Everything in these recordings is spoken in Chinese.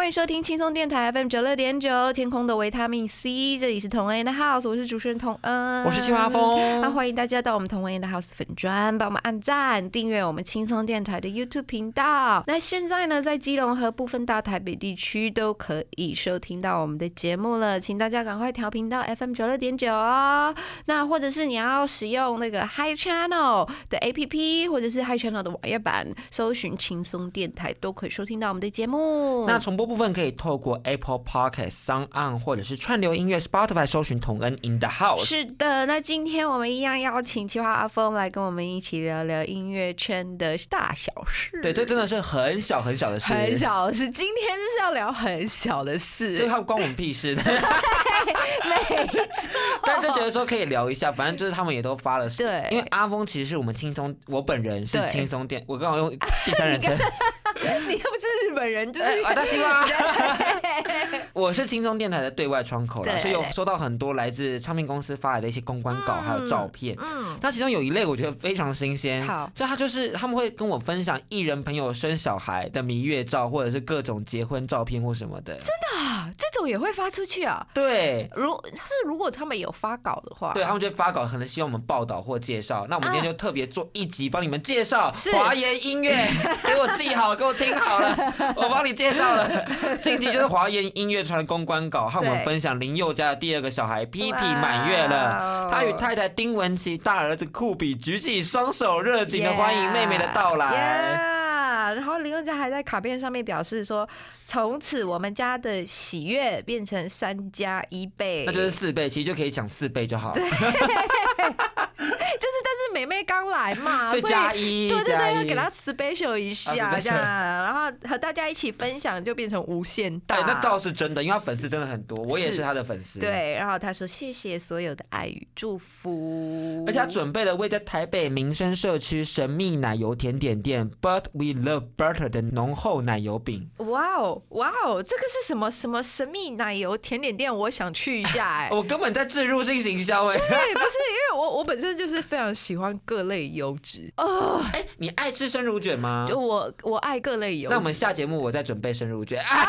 欢迎收听轻松电台 FM 九六点九，天空的维他命 C，这里是同恩的 House，我是主持人同恩，我是青蛙峰那欢迎大家到我们同恩的 House 粉专，帮我们按赞、订阅我们轻松电台的 YouTube 频道。那现在呢，在基隆和部分大台北地区都可以收听到我们的节目了，请大家赶快调频到 FM 九六点九哦。那或者是你要使用那个 Hi Channel 的 APP，或者是 Hi Channel 的网页版，搜寻轻松电台都可以收听到我们的节目。那重播部分可以透过 Apple Podcast、s o n On 或者是串流音乐 Spotify 搜寻同恩 In the House。是的，那今天我们一样邀请企划阿峰来跟我们一起聊聊音乐圈的大小事。对，这真的是很小很小的事，很，小的事。今天就是要聊很小的事，就是他关我们屁事 的。没错。但就觉得说可以聊一下，反正就是他们也都发了。对因为阿峰其实是我们轻松，我本人是对轻松电，我刚好用第三人称。本人，就是呃啊，大西吗，我是轻松电台的对外窗口啦，对所以有收到很多来自唱片公司发来的一些公关稿，还有照片。嗯，那其中有一类我觉得非常新鲜，好就他就是他们会跟我分享艺人朋友生小孩的蜜月照，或者是各种结婚照片或什么的。啊，这种也会发出去啊。对。如是如果他们有发稿的话，对他们就会发稿，可能希望我们报道或介绍。那我们今天就特别做一集，帮你们介绍华研音乐，给我记好，给我听好了，我帮你介绍了。这一集就是华研音乐传的公关稿，和我们分享林宥嘉的第二个小孩 P P 哇满月了哦，他与太太丁文琪、大儿子酷比举起双手，热情的欢迎妹妹的到来。呀然后林宥嘉还在卡片上面表示说，从此我们家的喜悦变成三加一倍，那就是四倍，其实就可以讲四倍就好，就是，但是美妹刚来嘛，所以加一对对对，要给她 special 一下啊这样，然后和大家一起分享，就变成无限大。哎，那倒是真的，因为他粉丝真的很多，我也是是他的粉丝。。对，然后他说谢谢所有的爱与祝福，而且他准备了位在台北民生社区神秘奶油甜点店 But We Love Butter 的浓厚奶油饼。哇哦哇哦，这个是什么什么神秘奶油甜点店？我想去一下哎、我根本在置入性行销哎、对，不是因为我我本身就是非常喜欢各类油脂哦，哎、你爱吃生乳卷吗？我我爱各类优质。那我们下节目我再准备生乳卷。啊、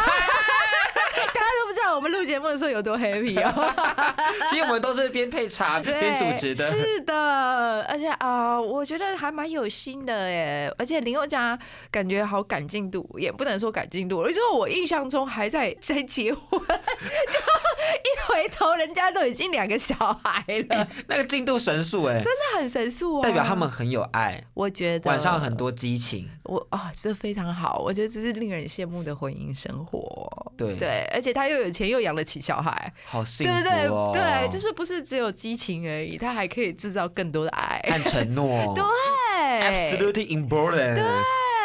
道我们录节目的时候有多 happy 哦。其实我们都是边配茶 对，边主持的。是的，而且啊、我觉得还蛮有心的耶。而且林宥嘉感觉好赶进度，也不能说赶进度，就是我印象中还在在结婚，就一回头人家都已经两个小孩了，那个进度神速哎、真的很神速啊！代表他们很有爱，我觉得晚上很多激情。我啊，这非常好，我觉得这是令人羡慕的婚姻生活。对对，而且他又有钱，又养得起小孩，好幸福对不对？对，就是不是只有激情而已，他还可以制造更多的爱。和承诺。对 Absolutely important。对，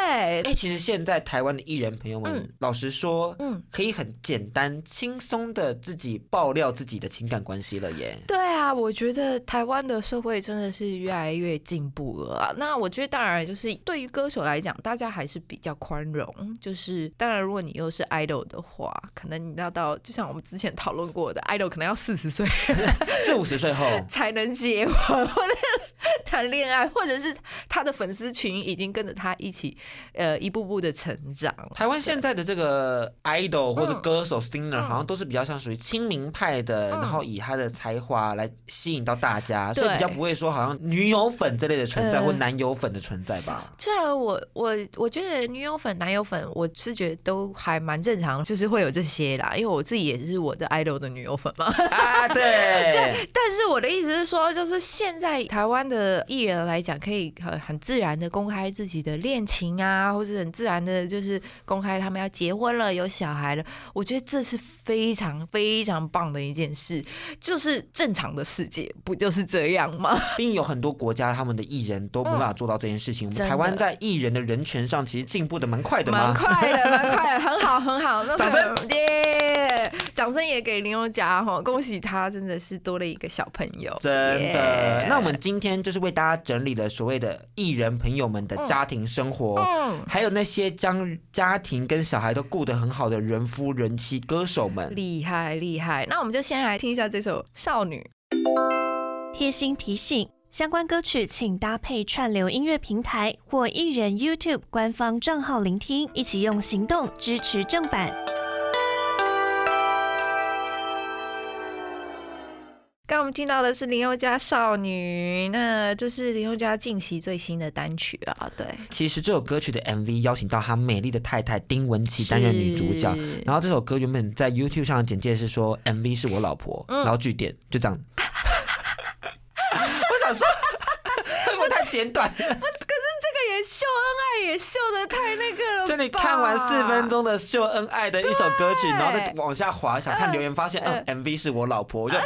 哎、其实现在台湾的艺人朋友们，嗯老实说，嗯可以很简单、轻松的自己爆料自己的情感关系了耶。对啊，我觉得台湾的社会真的是越来越进步了啊。那我觉得当然就是对于歌手来讲，大家还是比较宽容。就是当然，如果你又是 idol 的话，可能你要到就像我们之前讨论过的，idol 可能要四十岁 四五十岁后，才能结婚或者 谈恋爱，或者是他的粉丝群已经跟着他一起呃一步步的成长。台湾现在的这个 idol 或者嗯歌手 singer 好像都是比较像属于亲民派的，嗯然后以他的才华来吸引到大家，所以比较不会说好像女友粉这类的存在、呃或男友粉的存在吧。虽然我我我觉得女友粉、男友粉，我是觉得都还蛮正常，就是会有这些啦，因为我自己也是我的 idol 的女友粉嘛。啊，对 对，但是我的意思是说，就是现在台湾的个艺人来讲，可以很很自然的公开自己的恋情啊，或者很自然的，就是公开他们要结婚了、有小孩了。我觉得这是非常非常棒的一件事，就是正常的世界不就是这样吗？并有很多国家他们的艺人都没办法做到这件事情。我们台湾在艺人的人权上其实进步的蛮快的蛮。快的，蛮快的，很好，很好。那掌声！掌声也给林宥嘉哈，恭喜他真的是多了一个小朋友，真的耶那我们今天就是为大家整理了所谓的艺人朋友们的家庭生活，嗯还有那些将家庭跟小孩都顾得很好的人夫人妻歌手们。厉害厉害。那我们就先来听一下这首《少女》。贴心提醒：相关歌曲请搭配串流音乐平台或艺人 YouTube 官方账号聆听，一起用行动支持正版。刚刚我们听到的是林宥嘉《少女》，那就是林宥嘉近期最新的单曲啊，对，其实这首歌曲的 MV 邀请到他美丽的太太丁文琪担任女主角，然后这首歌原本在 YouTube 上的简介是说 MV 是我老婆，嗯然后据点就这样。我想说，会不会太简短？这个也秀恩爱，也秀的太那个了。就你看完四分钟的秀恩爱的一首歌曲，然后再往下滑，想看留言，发现嗯 MV 是我老婆，我就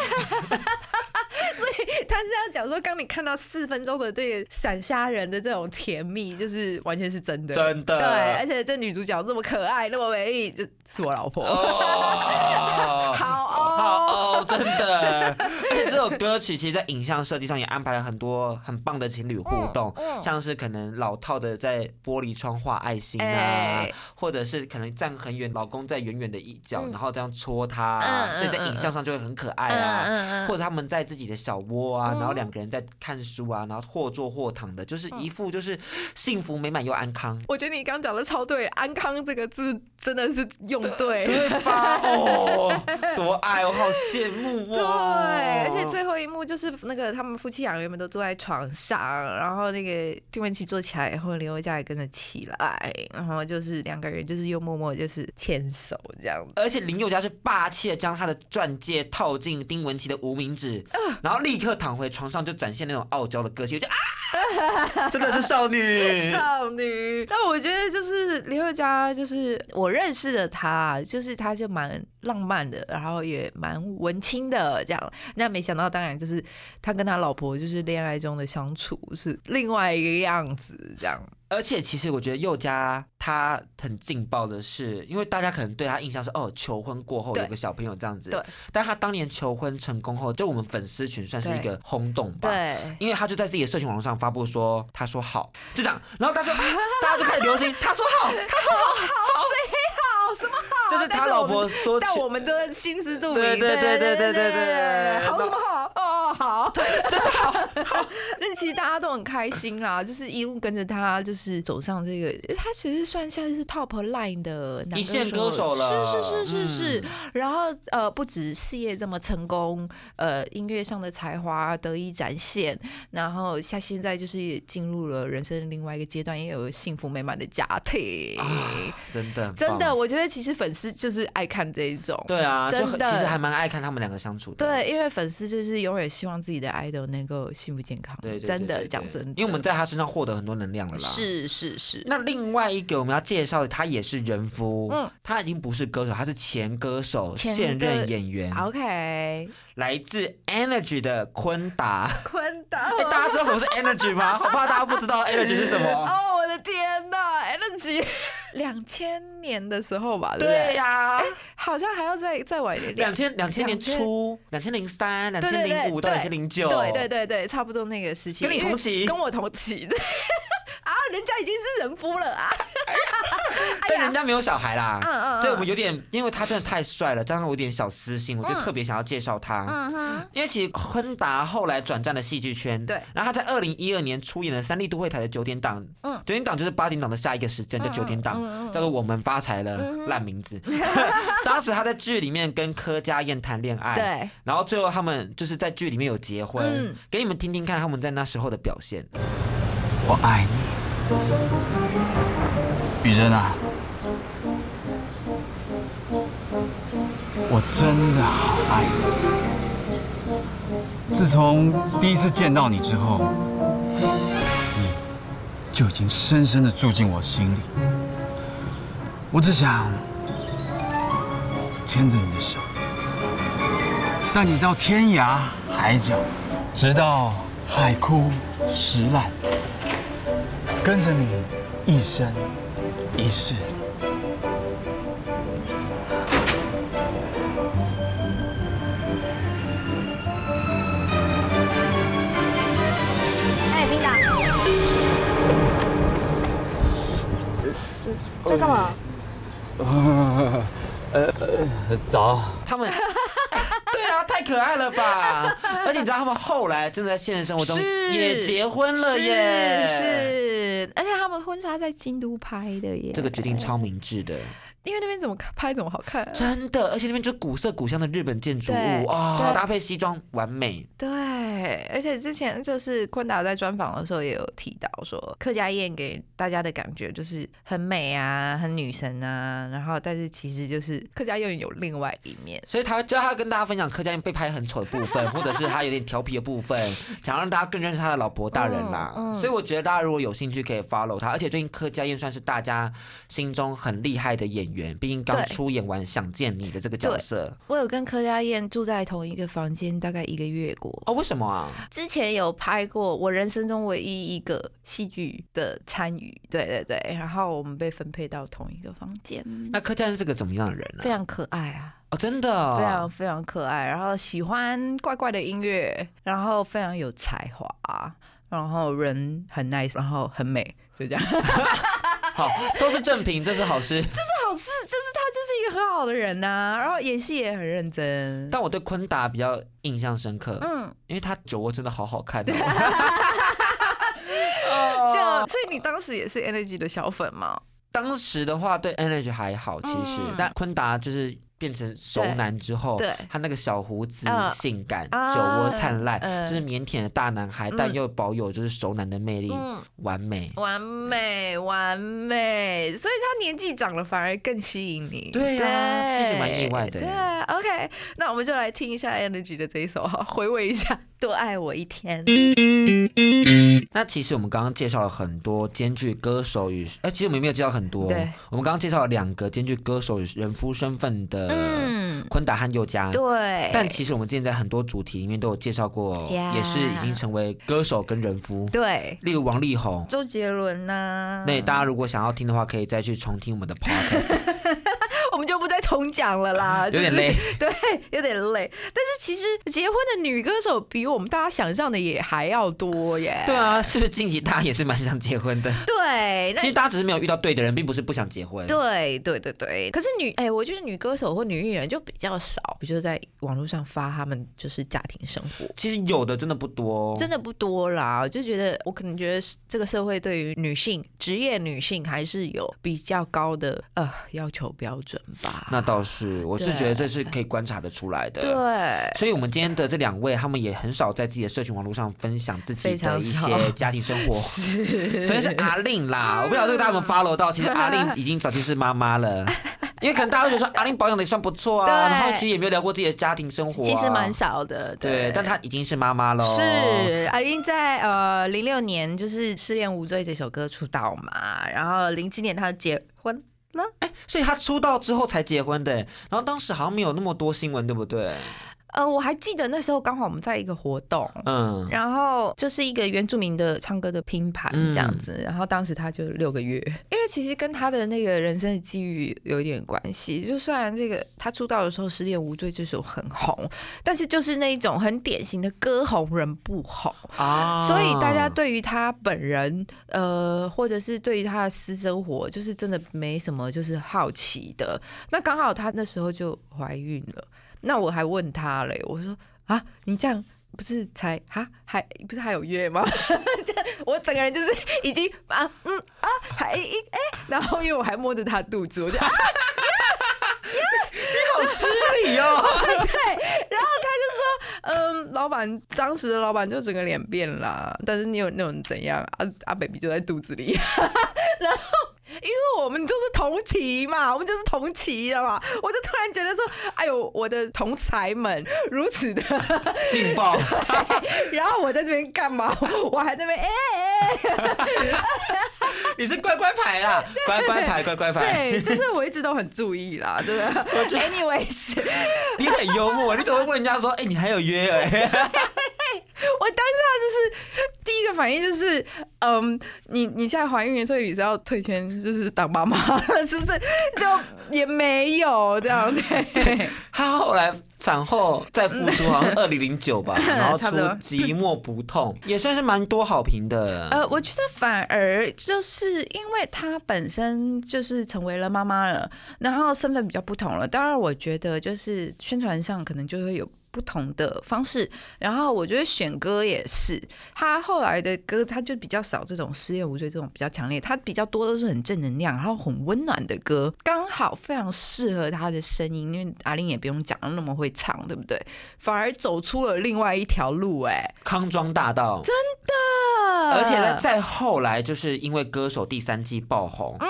他是要讲说，刚你看到四分钟的这个闪瞎人的这种甜蜜，就是完全是真的，真的。对，而且这女主角那么可爱，那么美丽，就是我老婆。哦，好好哦，哦，真的。而且这首歌曲其实，在影像设计上也安排了很多很棒的情侣互动，嗯嗯像是可能老套的在玻璃窗画爱心啊，哎或者是可能站很远，老公在远远的一角，嗯然后这样戳他、所以在影像上就会很可爱啊。或者他们在自己的小窝啊，嗯然后两个人在看书啊，然后或坐或躺的，就是一副就是幸福美满又安康。我觉得你刚讲的超对，安康这个字真的是用对。对吧？哦，多爱，我好羡慕对，哦。而且最后一幕就是那个他们夫妻两个原本都坐在床上，然后那个丁文琪坐起来以后，林宥嘉也跟着起来，然后就是两个人就是又默默就是牵手这样子。而且林宥嘉是霸气的将他的钻戒套进丁文琪的无名指，嗯然后立刻躺回床上，就展现那种傲娇的个性，我就啊，真的是少女。少女，但我觉得就是林宥嘉，就是我认识的他，就是他就蛮浪漫的，然后也蛮文青的这样。那没想到，当然就是他跟他老婆就是恋爱中的相处是另外一个样子，这样。而且其实我觉得宥嘉他很劲爆的是，因为大家可能对他印象是哦，求婚过后有个小朋友这样子，对，但他当年求婚成功后，就我们粉丝群算是一个轰动吧。对，因为他就在自己的社群网络上发布说，他说好，就这样，然后大家就 大家就开始流行，他说好，他说好，好什么好？就是他老婆说起但我们都心知肚明。对对对对对对对好什么好？真的好。那其实大家都很开心啦，就是一路跟着他，就是走上这个，他其实算像是 top line 的男一线歌手了是是是是是。嗯然后呃，不止事业这么成功，呃，音乐上的才华得以展现，然后像现在就是也进入了人生另外一个阶段，也有幸福美满的家庭。真的真的，我觉得其实粉丝就是爱看这一种。对啊，就其实还蛮爱看他们两个相处的。对，因为粉丝就是永远希望自己的 idol 能够幸福健康。对对对真的讲真的，因为我们在他身上获得很多能量了啦。。是是是，那另外一个我们要介绍的，他也是人夫，嗯他已经不是歌手，他是前歌手、前现任演员，OK，来自 Energy 的昆达。坤达，哎，大家知道什么是 Energy 吗？好怕大家不知道 Energy 是什么。哦，我的天呐，Energy，两千年的时候吧，对？呀，好像还要再再晚一点，两千两千年2000初，两千零三、两千零五到对。两千零九，对对对对，差不多那个时期，跟你同期。跟我同期。的 啊，人家已经是人夫了啊，但人家没有小孩啦。嗯嗯，对，我们有点，因为他真的太帅了，加上我有点小私心，我就嗯。特别想要介绍他。嗯哼，因为其实昆达后来转战了戏剧圈，对。然后他在二零一二年出演了三立都会台的九点档，嗯。九点档就是八点档的下一个时间，叫九点档，叫做我们发财了，烂名字。当时他在剧里面跟柯佳燕谈恋爱，，对，然后最后他们就是在剧里面有结婚，嗯。给你们听听看他们在那时候的表现。我爱你，雨珍啊，我真的好爱你。自从第一次见到你之后，你就已经深深的住进我心里。我只想牵着你的手，带你到天涯海角，直到海枯石烂，跟着你一生一世。哎，琳达，在干嘛？呃早，他们。对啊，太可爱了吧！而且你知道他们后来真的在现实生活中也结婚了耶，是而且他们婚纱在京都拍的耶。这个决定超明智的，因为那边怎么拍怎么好看、啊。真的，而且那边就是古色古香的日本建筑物啊、对搭配西装完美。对，而且之前就是昆达在专访的时候也有提到说，客家宴给大家的感觉就是很美啊，很女神啊，然后但是其实就是客家宴有另外一面。所以他就他跟大家分享柯家燕被拍很丑的部分，或者是他有点调皮的部分，想让大家更认识他的老婆大人啦。嗯嗯所以我觉得大家如果有兴趣可以 follow 他，而且最近柯家燕算是大家心中很厉害的演员，毕竟刚出演完《想见你》的这个角色。我有跟柯佳燕住在同一个房间，大概一个月过。哦，为什么啊？之前有拍过我人生中唯一一个戏剧的参与，对对对，然后我们被分配到同一个房间，那柯佳燕是个怎么样的人呢、非常可爱啊。哦，真的、哦，非常非常可爱，然后喜欢怪怪的音乐，然后非常有才华，然后人很 nice，然后很美，就这样。好，都是正品，这是好事。这是好事，就是他就是一个很好的人呐、然后演戏也很认真。但我对昆达比较印象深刻，嗯，因为他酒窝真的好好看、哦。就所以你当时也是 Energy 的小粉吗？当时的话对 Energy 还好，其实，嗯但昆达就是变成熟男之后，对。他那个小胡子啊性感，啊酒窝灿烂，嗯。就是腼腆的大男孩，但又保有就是熟男的魅力，嗯，完美。完美完美，所以他年纪长了反而更吸引你。对啊其实蛮意外的。对，OK，那我们就来听一下 Energy 的这一首哈，回味一下《多爱我一天》。那其实我们刚刚介绍了很多兼具歌手与，哎、其实我们也没有介绍很多，对。我们刚刚介绍了两个兼具歌手与人夫身份的嗯，昆达和佑嘉。对，但其实我们之前在很多主题里面都有介绍过也是已经成为歌手跟人夫，对。例如王力宏。周杰伦呐、那大家如果想要听的话，可以再去重听我们的 podcast，我 们就不再重讲了啦，有点累。就是，对，有点累。但是其实结婚的女歌手比我们大家想象的也还要多耶。对啊，是不是近期大家也是蛮想结婚的？对，那其实大家只是没有遇到对的人，并不是不想结婚。对对对对，可是女哎、我觉得女歌手或女艺人就比较少，比如在网络上发他们就是家庭生活。其实有的真的不多，真的不多啦，我就觉得我可能觉得这个社会对于女性职业女性还是有比较高的呃要求标准吧。那倒是，我是对觉得这是可以观察得出来的。对，所以，我们今天的这两位，他们也很少在自己的社群网络上分享自己的一些家庭生活。是首先是阿令啦，我不知道这个大家有没有 follow 到，其实阿令已经早就是妈妈了。因为可能大家都觉得说阿令保养的也算不错啊，对然后其实也没有聊过自己的家庭生活、啊，其实蛮少的，对，但她已经是妈妈喽。是阿英在呃零六年就是《失恋无罪》这首歌出道嘛，然后零七年她结婚了，所以他出道之后才结婚的，然后当时好像没有那么多新闻，对不对？呃，我还记得那时候刚好我们在一个活动。嗯，然后就是一个原住民的唱歌的拼盘嗯这样子，然后当时他就六个月，因为其实跟他的那个人生的际遇有一点关系。就虽然这个他出道的时候《失恋无罪》这首很红，但是就是那一种很典型的歌红人不红，啊所以大家对于他本人，呃，或者是对于他的私生活，就是真的没什么就是好奇的。那刚好他那时候就怀孕了，那我还问他嘞，我说啊，你这样。不是才啊还不是还有约吗？这我整个人就是已经啊嗯啊还一哎、然后因为我还摸着他肚子，我就啊 好失礼 哦。对，然后他就说，嗯，老板当时的老板就整个脸变了，但是你有那种怎样啊啊，baby 就在肚子里，然后。因为我们就是同期嘛，我们就是同期的嘛，我就突然觉得说，哎呦，我的同才们如此的，劲爆！然后我在这边干嘛？我还在那边哎你是乖乖牌啦，乖乖牌，乖乖牌。对，就是我一直都很注意啦，对不对？Anyways，你很幽默，你怎么会问人家说，哎、你还有约哎、我当下就是第一个反应就是，嗯，你你现在怀孕，所以你是要退圈，就是当妈妈了，是不是？就也没有这样对。他后来产后再复出，好像二零零九吧，然后出寂寞不痛》，也算是蛮多好评的。呃，我觉得反而就是因为她本身就是成为了妈妈了，然后身份比较不同了。当然，我觉得就是宣传上可能就会有。不同的方式，然后我觉得选歌也是，他后来的歌他就比较少这种失恋无罪这种比较强烈，他比较多都是很正能量，然后很温暖的歌，刚好非常适合他的声音，因为阿玲也不用讲那么会唱，对不对？反而走出了另外一条路、哎，康庄大道，真的，而且呢，再后来就是因为歌手第三季爆红，嗯，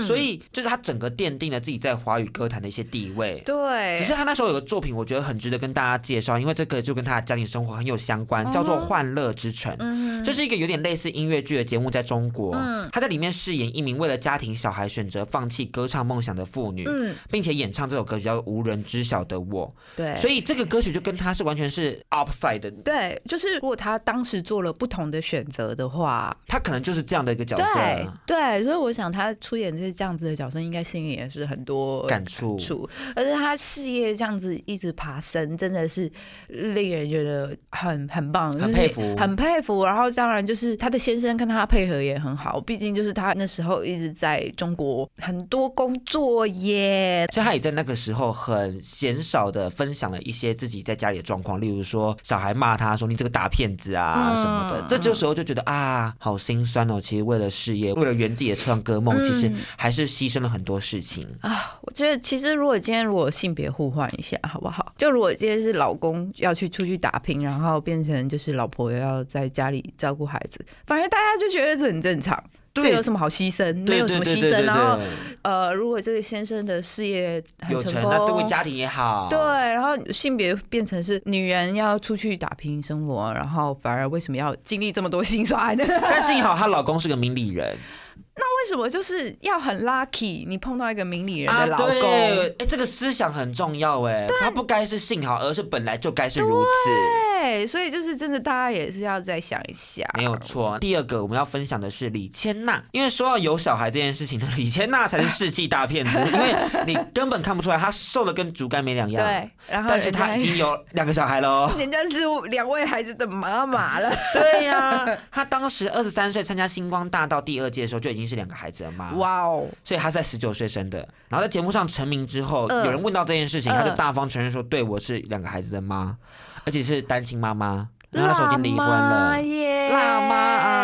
所以就是他整个奠定了自己在华语歌坛的一些地位。对，只是他那时候有个作品，我觉得很值得跟大家介绍，因为这个就跟他的家庭生活很有相关，叫做《欢乐之城》。嗯这是一个有点类似音乐剧的节目，在中国，他在里面饰演一名为了家庭小孩选择放弃歌唱梦想的妇女，嗯。并且演唱这首歌叫《无人知晓的我》。对，所以这个歌曲就跟他是完全是 upside 的，对，就是如果他当时做了不同的选择的话，他可能就是这样的一个角色，对对，所以我想他出演这这样子的角色，应该心里也是很多感触。触，而且他事业这样子一直爬升，真的是令人觉得很很棒，很佩服很佩服。然后当然就是他的先生跟他配合也很好，毕竟就是他那时候一直在中国很多工作耶。所以他也在那个时候很鲜少的分享了一些自己在家里的状况，例如说小孩骂他说你这个大骗子啊嗯什么的，这这时候就觉得啊好心酸哦。其实为了事业，为了圆自己的唱歌梦，其实还是牺牲了很多事情。啊，我觉得其实如果今天如果性别互换一下，好不好？就如果今天是老公要去出去打拼，然后变成就是老婆要在家里照顾孩子，反正大家就觉得这很正常。这对有什么好牺牲？没有什么牺牲。然后，呃，如果这个先生的事业很成功，那对为家庭也好。对，然后性别变成是女人要出去打拼生活，然后反而为什么要经历这么多辛酸呢？但幸好她老公是个明理人为什么就是要很 lucky，你碰到一个明理人啊，的老公？对，哎，这个思想很重要哎，他不该是幸好，而是本来就该是如此。对，所以就是真的，大家也是要再想一下。没有错。第二个我们要分享的是李千娜，因为说到有小孩这件事情呢，李千娜才是士气大骗子，因为你根本看不出来她瘦的跟竹竿没两样。对，然后但是她已经有 两个小孩喽。人家是两位孩子的妈妈了。对呀、她当时二十三岁参加星光大道第二届的时候就已经是两个孩子的妈，哇哦，所以她在十九岁生的。然后在节目上成名之后，嗯有人问到这件事情，嗯她就大方承认说：“对我是两个孩子的妈，而且是单亲妈妈。”然后那时候已经离婚了。耶，辣妈啊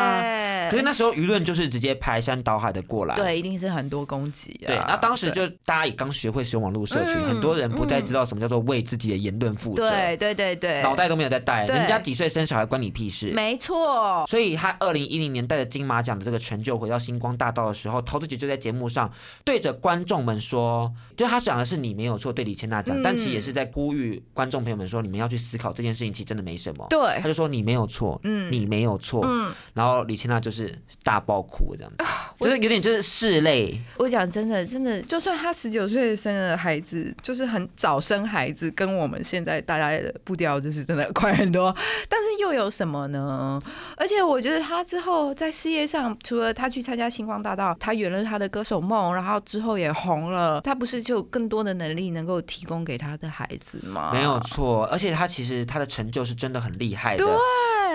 可是那时候舆论就是直接排山倒海的过来。对，一定是很多攻击啊。对，那当时就大家也刚学会使用网络社群，嗯很多人不再知道什么叫做为自己的言论负责，对对对对，脑袋都没有在带，人家几岁生小孩关你屁事。没错，所以他二零一零年带着金马奖的这个成就回到星光大道的时候，陶子姐就在节目上对着观众们说，就他讲的是你没有错，对李千娜讲，嗯。但其实也是在呼吁观众朋友们说，你们要去思考这件事情，其实真的没什么。对。他就说你没有错，嗯。你没有错，嗯，然后李千娜就是大爆哭这样子，就是有点就是拭泪。我讲真的，真的，就算他十九岁生了孩子，就是很早生孩子，跟我们现在大家的步调就是真的 快很多。但是又有什么呢？而且我觉得他之后在事业上，除了他去参加星光大道，他圆了他的歌手梦，然后之后也红了，他不是就有更多的能力能够提供给他的孩子吗？没有错，而且他其实他的成就是真的很厉害的。对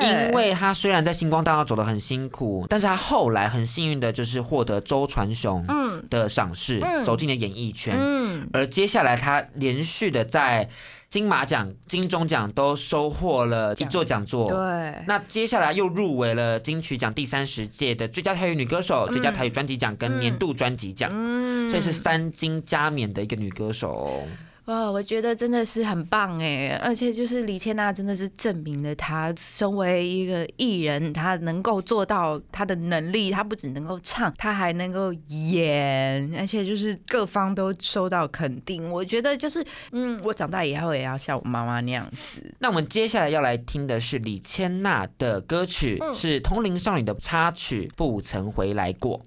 因为他虽然在星光大道走得很辛苦，但是他后来很幸运的就是获得周传雄嗯。的赏识，嗯。走进了演艺圈。嗯，而接下来他连续的在金马奖、金钟奖都收获了一座讲座。对，那接下来又入围了金曲奖第三十届的最佳台语女歌手、最佳台语专辑奖跟年度专辑奖，嗯。所以是三金加冕的一个女歌手哦。哇，我觉得真的是很棒哎，而且就是李千娜真的是证明了她身为一个艺人，她能够做到她的能力，她不只能够唱，她还能够演，而且就是各方都受到肯定。我觉得就是，嗯，我长大以后也要像我妈妈那样子。那我们接下来要来听的是李千娜的歌曲，是《同龄少女》的插曲《不曾回来过》。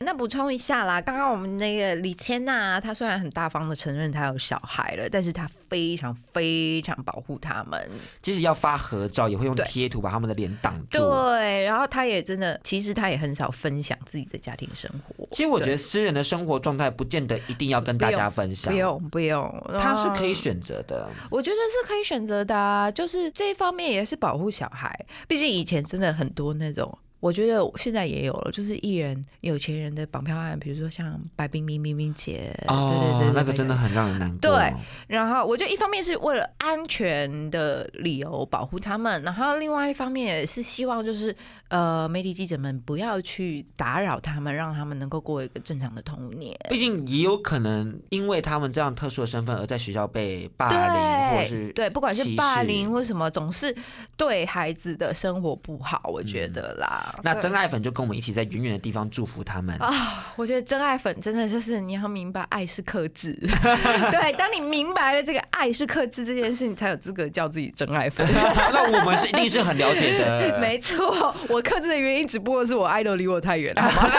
那补充一下啦，刚刚我们那个李千娜，她虽然很大方的承认他有小孩了，但是他非常非常保护他们。即使要发合照，也会用贴图把他们的脸挡住。对，然后他也真的，其实他也很少分享自己的家庭生活。其实我觉得私人的生活状态不见得一定要跟大家分享不，用不用，他是可以嗯选择的。我觉得是可以选择的、啊，就是这一方面也是保护小孩。毕竟以前真的很多那种，我觉得现在也有了，就是艺人有钱人的绑票案，比如说像白冰冰、冰冰姐，对对对，那个真的很让人难过。对然后我觉得一方面是为了安全的理由保护他们，然后另外一方面也是希望就是呃媒体记者们不要去打扰他们，让他们能够过一个正常的童年。毕竟也有可能因为他们这样特殊的身份而在学校被霸凌，或者是对，不管是霸凌或什么，总是对孩子的生活不好，我觉得啦。嗯那真爱粉就跟我们一起在远远的地方祝福他们。啊，我觉得真爱粉真的就是你要明白，爱是克制。对，当你明白了这个爱是克制这件事，你才有资格叫自己真爱粉。那我们是一定是很了解的。没错，我克制的原因只不过是我爱豆离我太远了。好吗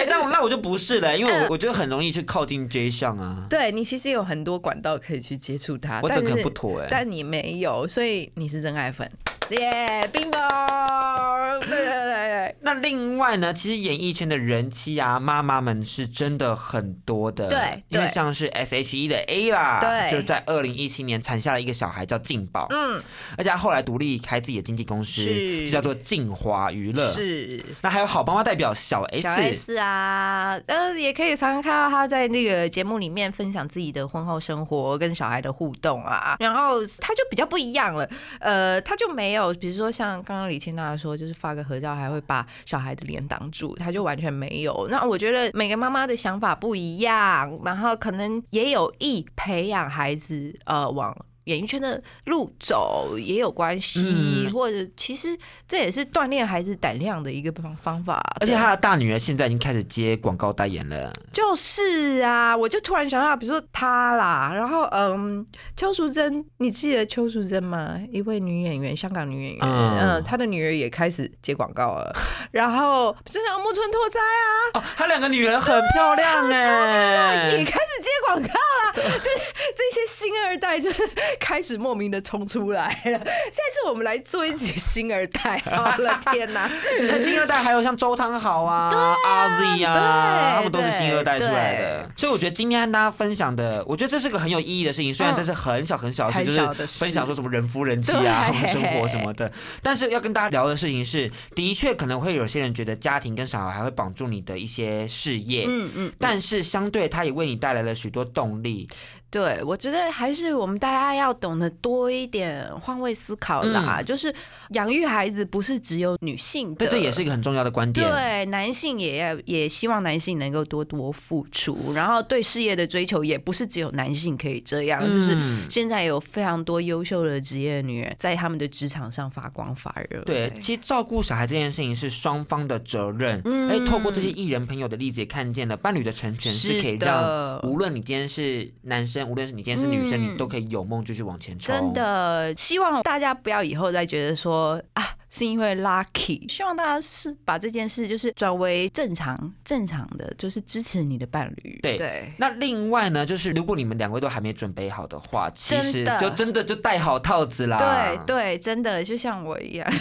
哎，但我那我就不是了，因为嗯我我觉得很容易去靠近 J 项啊，对你其实有很多管道可以去接触他，我整个但是不妥哎。但你没有，所以你是真爱粉。耶，冰雹，对对对对。那另外呢，其实演艺圈的人妻啊，妈妈们是真的很多的。对因为像是 S.H.E 的 A 啦，对。就在二零一七年产下了一个小孩叫劲宝，嗯，而且他后来独立开自己的经纪公司，是。就叫做劲华娱乐。是。那还有好妈妈代表小 S，, 小 S 啊，呃，也可以常常看到他在那个节目里面分享自己的婚后生活跟小孩的互动啊，然后他就比较不一样了，呃，他就没有，比如说像刚刚李千娜说，就是发个合照还会把小孩的脸挡住，他就完全没有。那我觉得每个妈妈的想法不一样，然后可能也有意培养孩子，呃，往。演艺圈的路走也有关系，嗯或者其实这也是锻炼孩子胆量的一个方方法。而且他的大女儿现在已经开始接广告代言了。就是啊，我就突然想到，比如说她啦，然后嗯，邱淑贞，你记得邱淑贞吗？一位女演员，香港女演员，嗯嗯，她的女儿也开始接广告了，然后真的木村拓哉啊，哦，他两个女儿很漂亮 哎、也开始接广告啦，就是这些新二代就是开始莫名的冲出来了。下次我们来做一集新二代好了，天哪！只是新二代，还有像周汤豪啊、阿 Z 啊，他们都是新二代出来的。所以我觉得今天和大家分享的，我觉得这是个很有意义的事情。虽然这是很小很小的事，就很小的事是分享说什么人夫人妻啊、他们生活什么的。但是要跟大家聊的事情是，的确可能会有些人觉得家庭跟小孩还会绑住你的一些事业，嗯嗯，但是相对它也为你带来了许多动力。对，我觉得还是我们大家要懂得多一点换位思考啦。嗯就是养育孩子不是只有女性的，对，这也是一个很重要的观点。对，男性也要也希望男性能够多多付出，然后对事业的追求也不是只有男性可以这样，就是嗯现在有非常多优秀的职业女人在他们的职场上发光发热。对，其实照顾小孩这件事情是双方的责任。嗯哎、透过这些艺人朋友的例子，也看见了伴侣的成全是是可以让无论你今天是男生，无论是你今天是女生，嗯你都可以有梦就去往前冲。真，的，希望大家不要以后再觉得说啊，是因为 lucky。希望大家是把这件事就是转为正常、正常的，就是支持你的伴侣。对对，那另外呢，就是如果你们两位都还没准备好的话，其实就真的就戴好套子啦。对对，真的就像我一样，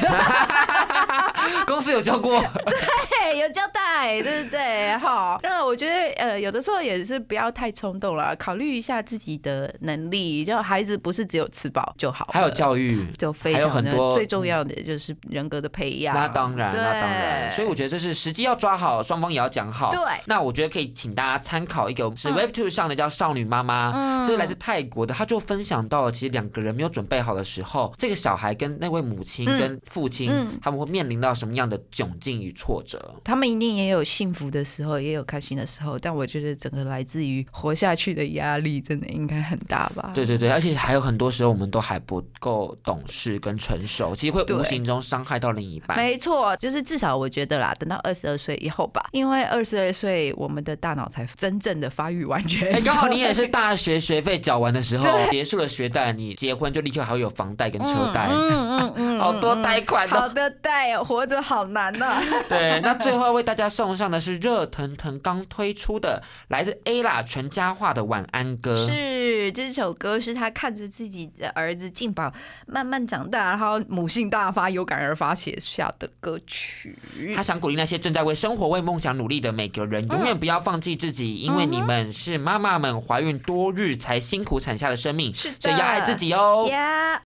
公司有教过。对，有交代，对不对？好，那我觉得呃，有的时候也是不要太冲动了，考虑一下自己的能力，让孩子不是只有吃饱就好了，还有教育，就非还有很多最重要的就是人格的培养。那当然，那当然，所以我觉得这是时机要抓好，双方也要讲好。对那我觉得可以请大家参考一个是嗯 Web Two 上的叫少女妈妈，嗯这是来自泰国的，她就分享到了，其实两个人没有准备好的时候，这个小孩跟那位母亲嗯跟父亲，嗯他们会面临到什么样的窘境与挫折。他们一定也有幸福的时候，也有开心的时候，但我觉得整个来自于活下去的压力，真的应该很大吧？对对对，而且还有很多时候我们都还不够懂事跟成熟，其实会无形中伤害到另一半。没错，就是至少我觉得啦，等到二十二岁以后吧，因为二十二岁我们的大脑才真正的发育完全。哎，刚好 你也是大学学费缴完的时候，结束了学贷，你结婚就立刻还会有房贷跟车贷，嗯嗯嗯 好多贷款好哦。的贷哦，活着好难呐、对，那最后为大家送上的是热腾腾刚推出的来自 A 啦全家化的晚安歌。是这首歌是他看着自己的儿子静宝慢慢长大，然后母性大发，有感而发写下的歌曲。他想鼓励那些正在为生活、为梦想努力的每个人，永远不要放弃自己，因为你们是妈妈们怀孕多日才辛苦产下的生命，是所以要爱自己哦。呀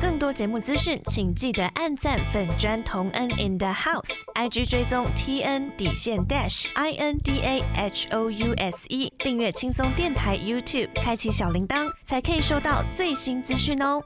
更多节目资讯，请记得按赞粉砖同恩 in the house，IG 追踪 T N 底线 dash I N D A H O U S E，订阅轻松电台 YouTube，开启小铃铛，才可以收到最新资讯哦。